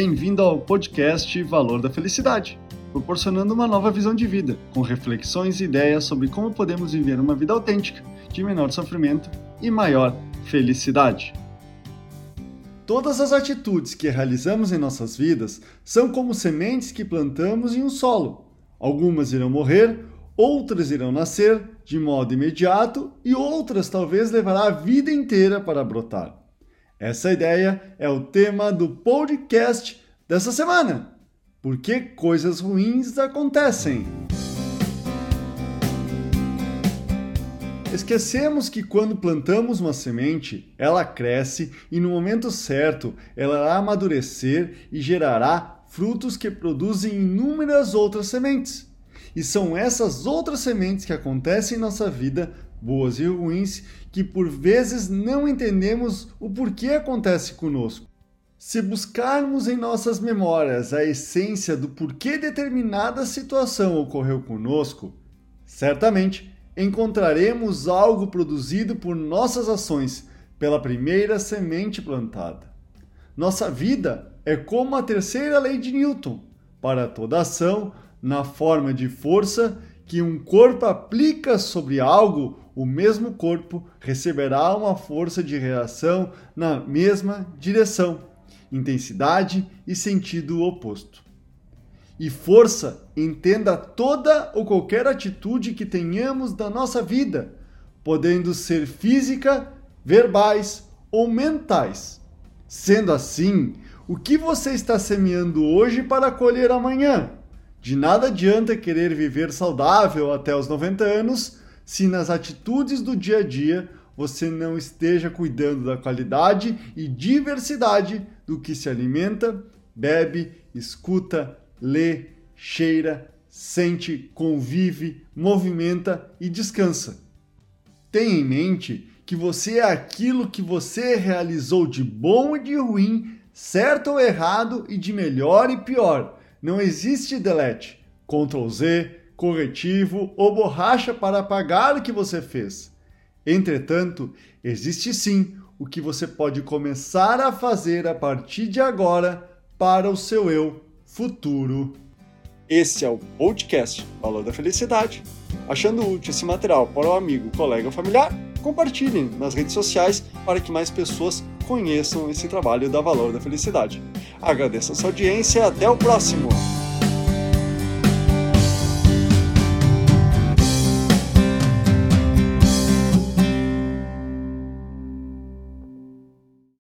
Bem-vindo ao podcast Valor da Felicidade, proporcionando uma nova visão de vida, com reflexões e ideias sobre como podemos viver uma vida autêntica, de menor sofrimento e maior felicidade. Todas as atitudes que realizamos em nossas vidas são como sementes que plantamos em um solo. Algumas irão morrer, outras irão nascer de modo imediato e outras talvez levará a vida inteira para brotar. Essa ideia é o tema do podcast dessa semana. Por que coisas ruins acontecem? Esquecemos que quando plantamos uma semente, ela cresce e no momento certo ela irá amadurecer e gerará frutos que produzem inúmeras outras sementes. E são essas outras sementes que acontecem em nossa vida boas e ruins, que por vezes não entendemos o porquê acontece conosco. Se buscarmos em nossas memórias a essência do porquê determinada situação ocorreu conosco, certamente encontraremos algo produzido por nossas ações pela primeira semente plantada. Nossa vida é como a terceira lei de Newton: para toda ação, na forma de força que um corpo aplica sobre algo, o mesmo corpo receberá uma força de reação na mesma direção, intensidade e sentido oposto. E força, entenda toda ou qualquer atitude que tenhamos na nossa vida, podendo ser física, verbais ou mentais. Sendo assim, o que você está semeando hoje para colher amanhã? De nada adianta querer viver saudável até os 90 anos se nas atitudes do dia a dia você não esteja cuidando da qualidade e diversidade do que se alimenta, bebe, escuta, lê, cheira, sente, convive, movimenta e descansa. Tenha em mente que você é aquilo que você realizou de bom e de ruim, certo ou errado e de melhor e pior não existe delete, Ctrl Z, corretivo ou borracha para apagar o que você fez. Entretanto, existe sim o que você pode começar a fazer a partir de agora para o seu eu futuro. Esse é o podcast Valor da Felicidade. Achando útil esse material para o amigo, colega ou familiar, compartilhem nas redes sociais para que mais pessoas conheçam esse trabalho da Valor da Felicidade. Agradeço a sua audiência e até o próximo!